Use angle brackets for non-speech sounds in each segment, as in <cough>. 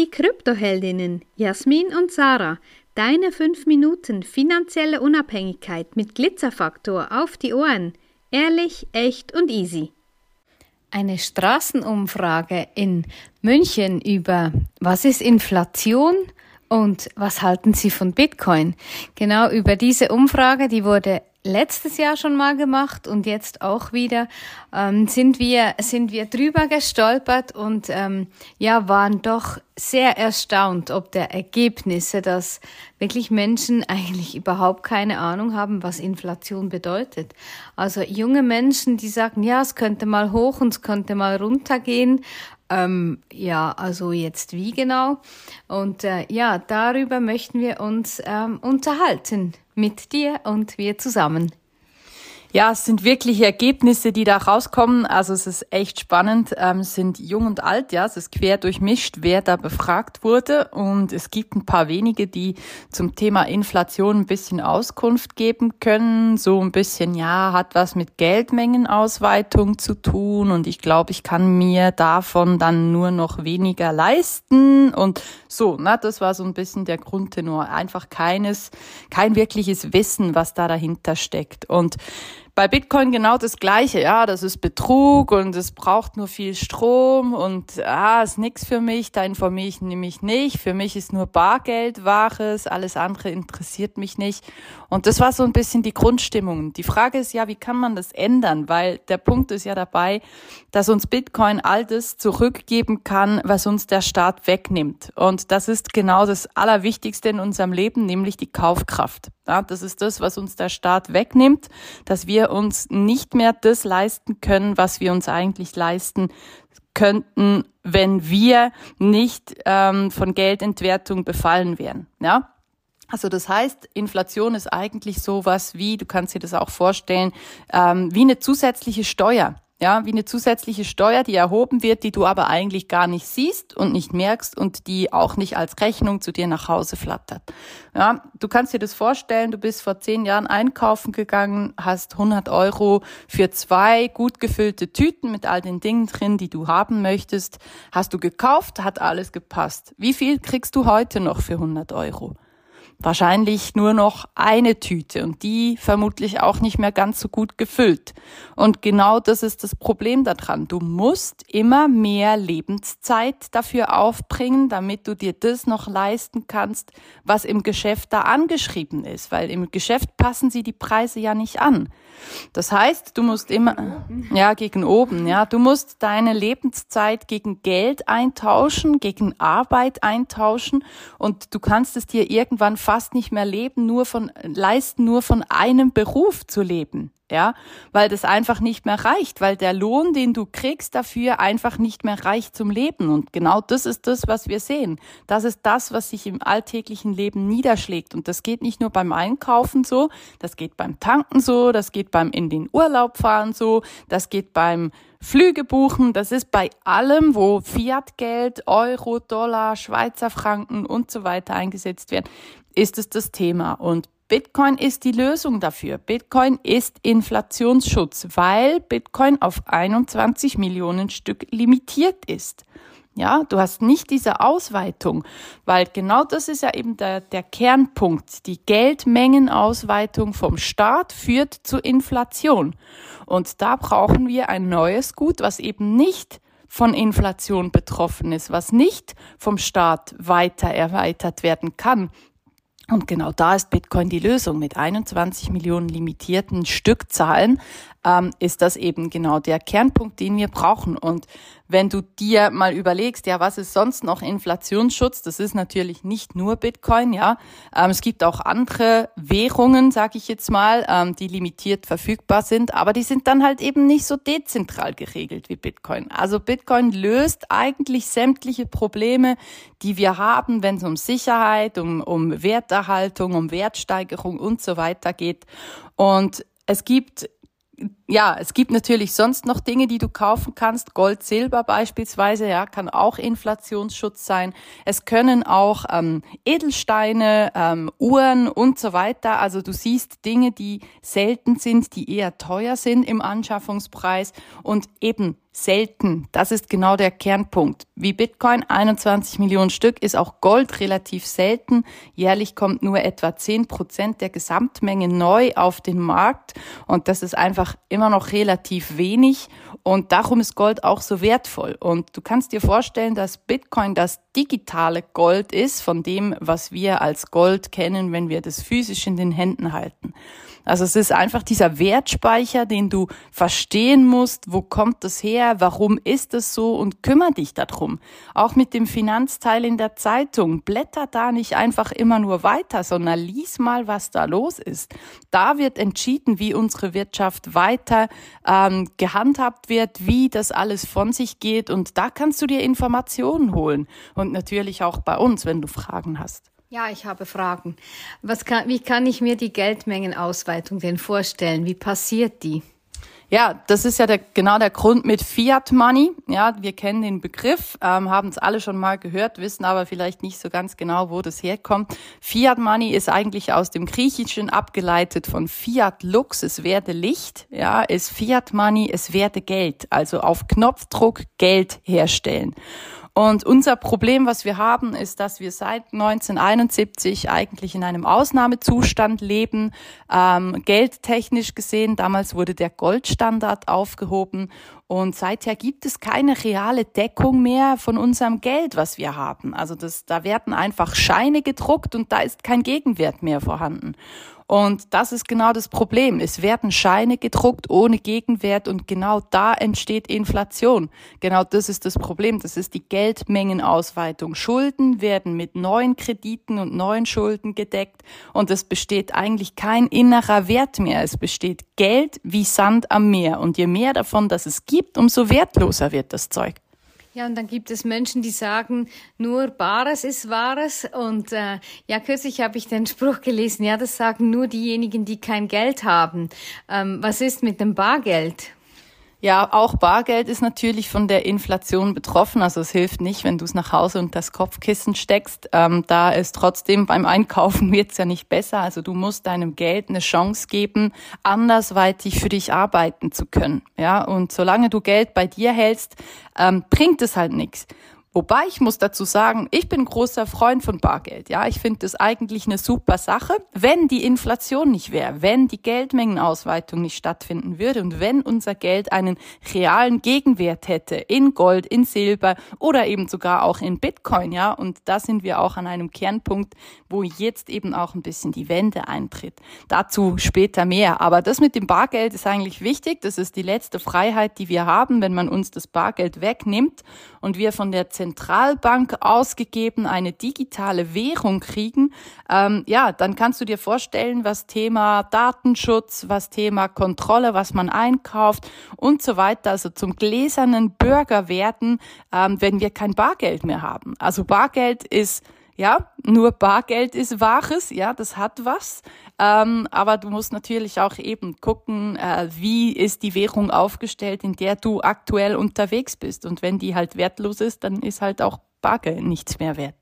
Die Kryptoheldinnen Jasmin und Sarah, deine 5 Minuten finanzielle Unabhängigkeit mit Glitzerfaktor auf die Ohren. Ehrlich, echt und easy. Eine Straßenumfrage in München über was ist Inflation und was halten Sie von Bitcoin? Genau über diese Umfrage, die wurde letztes Jahr schon mal gemacht und jetzt auch wieder, ähm, sind wir, sind wir drüber gestolpert und ähm, ja, waren doch sehr erstaunt, ob der Ergebnisse, dass wirklich Menschen eigentlich überhaupt keine Ahnung haben, was Inflation bedeutet. Also junge Menschen, die sagen, ja, es könnte mal hoch und es könnte mal runtergehen. Ähm, ja, also jetzt wie genau? Und äh, ja, darüber möchten wir uns ähm, unterhalten mit dir und wir zusammen. Ja, es sind wirklich Ergebnisse, die da rauskommen. Also es ist echt spannend. Ähm, es sind jung und alt, ja, es ist quer durchmischt, wer da befragt wurde. Und es gibt ein paar wenige, die zum Thema Inflation ein bisschen Auskunft geben können. So ein bisschen, ja, hat was mit Geldmengenausweitung zu tun. Und ich glaube, ich kann mir davon dann nur noch weniger leisten. Und so, na, das war so ein bisschen der Grundtenor. Einfach keines, kein wirkliches Wissen, was da dahinter steckt. Und bei Bitcoin genau das Gleiche. Ja, das ist Betrug und es braucht nur viel Strom und ah, ist nix für mich. Da informiere ich nämlich nicht. Für mich ist nur Bargeld Wahres. Alles andere interessiert mich nicht. Und das war so ein bisschen die Grundstimmung. Die Frage ist ja, wie kann man das ändern? Weil der Punkt ist ja dabei, dass uns Bitcoin all das zurückgeben kann, was uns der Staat wegnimmt. Und das ist genau das Allerwichtigste in unserem Leben, nämlich die Kaufkraft. Ja, das ist das, was uns der Staat wegnimmt, dass wir uns nicht mehr das leisten können, was wir uns eigentlich leisten könnten, wenn wir nicht ähm, von Geldentwertung befallen wären. Ja, also das heißt, Inflation ist eigentlich sowas wie, du kannst dir das auch vorstellen, ähm, wie eine zusätzliche Steuer ja, wie eine zusätzliche Steuer, die erhoben wird, die du aber eigentlich gar nicht siehst und nicht merkst und die auch nicht als Rechnung zu dir nach Hause flattert. Ja, du kannst dir das vorstellen, du bist vor zehn Jahren einkaufen gegangen, hast 100 Euro für zwei gut gefüllte Tüten mit all den Dingen drin, die du haben möchtest, hast du gekauft, hat alles gepasst. Wie viel kriegst du heute noch für 100 Euro? Wahrscheinlich nur noch eine Tüte und die vermutlich auch nicht mehr ganz so gut gefüllt. Und genau das ist das Problem daran. Du musst immer mehr Lebenszeit dafür aufbringen, damit du dir das noch leisten kannst, was im Geschäft da angeschrieben ist, weil im Geschäft passen sie die Preise ja nicht an. Das heißt, du musst immer, ja, gegen oben, ja, du musst deine Lebenszeit gegen Geld eintauschen, gegen Arbeit eintauschen und du kannst es dir irgendwann fast nicht mehr leben, nur von, leisten, nur von einem Beruf zu leben ja, weil das einfach nicht mehr reicht, weil der Lohn, den du kriegst dafür einfach nicht mehr reicht zum Leben. Und genau das ist das, was wir sehen. Das ist das, was sich im alltäglichen Leben niederschlägt. Und das geht nicht nur beim Einkaufen so, das geht beim Tanken so, das geht beim in den Urlaub fahren so, das geht beim Flüge buchen, das ist bei allem, wo Fiatgeld, Euro, Dollar, Schweizer Franken und so weiter eingesetzt werden, ist es das Thema. Und Bitcoin ist die Lösung dafür. Bitcoin ist Inflationsschutz, weil Bitcoin auf 21 Millionen Stück limitiert ist. Ja, du hast nicht diese Ausweitung, weil genau das ist ja eben der, der Kernpunkt. Die Geldmengenausweitung vom Staat führt zu Inflation. Und da brauchen wir ein neues Gut, was eben nicht von Inflation betroffen ist, was nicht vom Staat weiter erweitert werden kann, und genau da ist Bitcoin die Lösung. Mit 21 Millionen limitierten Stückzahlen ähm, ist das eben genau der Kernpunkt, den wir brauchen. Und wenn du dir mal überlegst, ja, was ist sonst noch Inflationsschutz? Das ist natürlich nicht nur Bitcoin, ja. Ähm, es gibt auch andere Währungen, sage ich jetzt mal, ähm, die limitiert verfügbar sind, aber die sind dann halt eben nicht so dezentral geregelt wie Bitcoin. Also Bitcoin löst eigentlich sämtliche Probleme, die wir haben, wenn es um Sicherheit, um, um Werterhaltung, um Wertsteigerung und so weiter geht. Und es gibt ja, es gibt natürlich sonst noch Dinge, die du kaufen kannst. Gold, Silber beispielsweise, ja, kann auch Inflationsschutz sein. Es können auch ähm, Edelsteine, ähm, Uhren und so weiter. Also du siehst Dinge, die selten sind, die eher teuer sind im Anschaffungspreis und eben selten. Das ist genau der Kernpunkt. Wie Bitcoin 21 Millionen Stück ist auch Gold relativ selten. Jährlich kommt nur etwa 10 Prozent der Gesamtmenge neu auf den Markt und das ist einfach immer noch relativ wenig und darum ist Gold auch so wertvoll. Und du kannst dir vorstellen, dass Bitcoin das digitale Gold ist von dem, was wir als Gold kennen, wenn wir das physisch in den Händen halten. Also es ist einfach dieser Wertspeicher, den du verstehen musst, wo kommt das her, warum ist es so und kümmere dich darum. Auch mit dem Finanzteil in der Zeitung, blätter da nicht einfach immer nur weiter, sondern lies mal, was da los ist. Da wird entschieden, wie unsere Wirtschaft weiter ähm, gehandhabt wird, wie das alles von sich geht und da kannst du dir Informationen holen und natürlich auch bei uns, wenn du Fragen hast. Ja, ich habe Fragen. Was kann, wie kann ich mir die Geldmengenausweitung denn vorstellen? Wie passiert die? Ja, das ist ja der, genau der Grund mit Fiat Money. Ja, wir kennen den Begriff, ähm, haben es alle schon mal gehört, wissen aber vielleicht nicht so ganz genau, wo das herkommt. Fiat Money ist eigentlich aus dem Griechischen abgeleitet von Fiat Lux, es werde Licht. Ja, ist Fiat Money, es werde Geld. Also auf Knopfdruck Geld herstellen. Und unser Problem, was wir haben, ist, dass wir seit 1971 eigentlich in einem Ausnahmezustand leben, ähm, geldtechnisch gesehen. Damals wurde der Goldstandard aufgehoben und seither gibt es keine reale Deckung mehr von unserem Geld, was wir haben. Also das, da werden einfach Scheine gedruckt und da ist kein Gegenwert mehr vorhanden. Und das ist genau das Problem. Es werden Scheine gedruckt ohne Gegenwert und genau da entsteht Inflation. Genau das ist das Problem. Das ist die Geldmengenausweitung. Schulden werden mit neuen Krediten und neuen Schulden gedeckt und es besteht eigentlich kein innerer Wert mehr. Es besteht Geld wie Sand am Meer und je mehr davon das es gibt, umso wertloser wird das Zeug. Ja, und dann gibt es Menschen, die sagen, nur Bares ist Wahres. Und äh, ja, kürzlich habe ich den Spruch gelesen, ja, das sagen nur diejenigen, die kein Geld haben. Ähm, was ist mit dem Bargeld? Ja, auch Bargeld ist natürlich von der Inflation betroffen. Also es hilft nicht, wenn du es nach Hause und das Kopfkissen steckst. Ähm, da ist trotzdem beim Einkaufen <laughs> wird's ja nicht besser. Also du musst deinem Geld eine Chance geben, andersweitig für dich arbeiten zu können. Ja, und solange du Geld bei dir hältst, ähm, bringt es halt nichts. Wobei ich muss dazu sagen, ich bin großer Freund von Bargeld. Ja, ich finde das eigentlich eine super Sache, wenn die Inflation nicht wäre, wenn die Geldmengenausweitung nicht stattfinden würde und wenn unser Geld einen realen Gegenwert hätte in Gold, in Silber oder eben sogar auch in Bitcoin. Ja, und da sind wir auch an einem Kernpunkt, wo jetzt eben auch ein bisschen die Wende eintritt. Dazu später mehr. Aber das mit dem Bargeld ist eigentlich wichtig. Das ist die letzte Freiheit, die wir haben, wenn man uns das Bargeld wegnimmt und wir von der Zentralbank ausgegeben eine digitale Währung kriegen, ähm, ja, dann kannst du dir vorstellen, was Thema Datenschutz, was Thema Kontrolle, was man einkauft und so weiter, also zum gläsernen Bürger werden, ähm, wenn wir kein Bargeld mehr haben. Also Bargeld ist ja, nur Bargeld ist Wahres, ja, das hat was. Ähm, aber du musst natürlich auch eben gucken, äh, wie ist die Währung aufgestellt, in der du aktuell unterwegs bist. Und wenn die halt wertlos ist, dann ist halt auch Bargeld nichts mehr wert.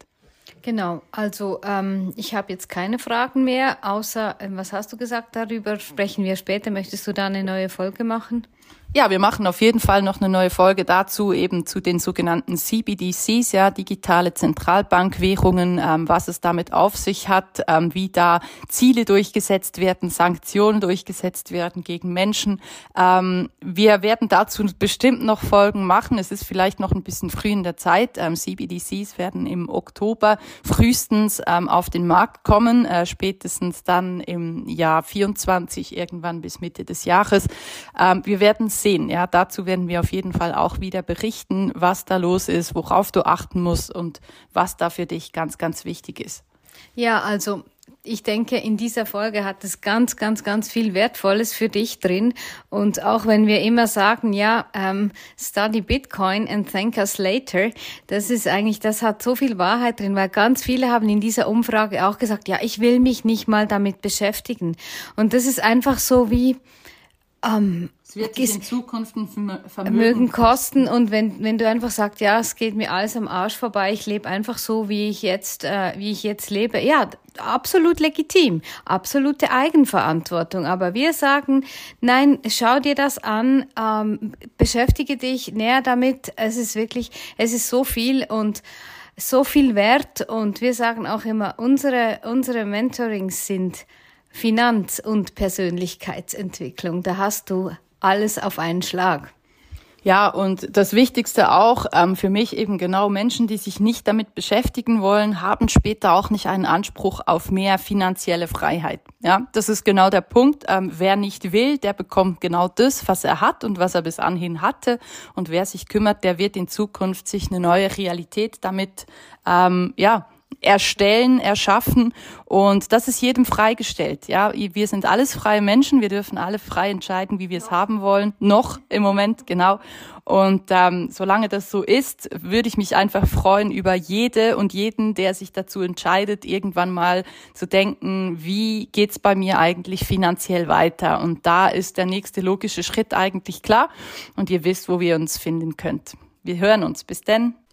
Genau, also ähm, ich habe jetzt keine Fragen mehr, außer, äh, was hast du gesagt darüber? Sprechen wir später. Möchtest du da eine neue Folge machen? Ja, wir machen auf jeden Fall noch eine neue Folge dazu, eben zu den sogenannten CBDCs, ja, digitale Zentralbankwährungen, ähm, was es damit auf sich hat, ähm, wie da Ziele durchgesetzt werden, Sanktionen durchgesetzt werden gegen Menschen. Ähm, wir werden dazu bestimmt noch Folgen machen. Es ist vielleicht noch ein bisschen früh in der Zeit. Ähm, CBDCs werden im Oktober frühestens ähm, auf den Markt kommen, äh, spätestens dann im Jahr 24, irgendwann bis Mitte des Jahres. Ähm, wir werden sehen. Ja, dazu werden wir auf jeden Fall auch wieder berichten, was da los ist, worauf du achten musst und was da für dich ganz, ganz wichtig ist. Ja, also ich denke, in dieser Folge hat es ganz, ganz, ganz viel Wertvolles für dich drin. Und auch wenn wir immer sagen, ja, ähm, study Bitcoin and thank us later, das ist eigentlich, das hat so viel Wahrheit drin, weil ganz viele haben in dieser Umfrage auch gesagt, ja, ich will mich nicht mal damit beschäftigen. Und das ist einfach so wie, ähm, es wird sich in Zukunft ein Vermögen, Vermögen kosten. Und wenn, wenn du einfach sagst, ja, es geht mir alles am Arsch vorbei, ich lebe einfach so, wie ich jetzt, äh, wie ich jetzt lebe, ja, absolut legitim, absolute Eigenverantwortung. Aber wir sagen, nein, schau dir das an, ähm, beschäftige dich näher damit. Es ist wirklich, es ist so viel und so viel wert. Und wir sagen auch immer, unsere, unsere Mentorings sind Finanz- und Persönlichkeitsentwicklung. Da hast du alles auf einen Schlag. Ja, und das Wichtigste auch ähm, für mich eben genau Menschen, die sich nicht damit beschäftigen wollen, haben später auch nicht einen Anspruch auf mehr finanzielle Freiheit. Ja, das ist genau der Punkt. Ähm, wer nicht will, der bekommt genau das, was er hat und was er bis anhin hatte. Und wer sich kümmert, der wird in Zukunft sich eine neue Realität damit ähm, ja erstellen, erschaffen und das ist jedem freigestellt. Ja, wir sind alles freie Menschen, wir dürfen alle frei entscheiden, wie wir es haben wollen. Noch im Moment genau. Und ähm, solange das so ist, würde ich mich einfach freuen über jede und jeden, der sich dazu entscheidet, irgendwann mal zu denken, wie geht's bei mir eigentlich finanziell weiter? Und da ist der nächste logische Schritt eigentlich klar. Und ihr wisst, wo ihr uns finden könnt. Wir hören uns. Bis denn.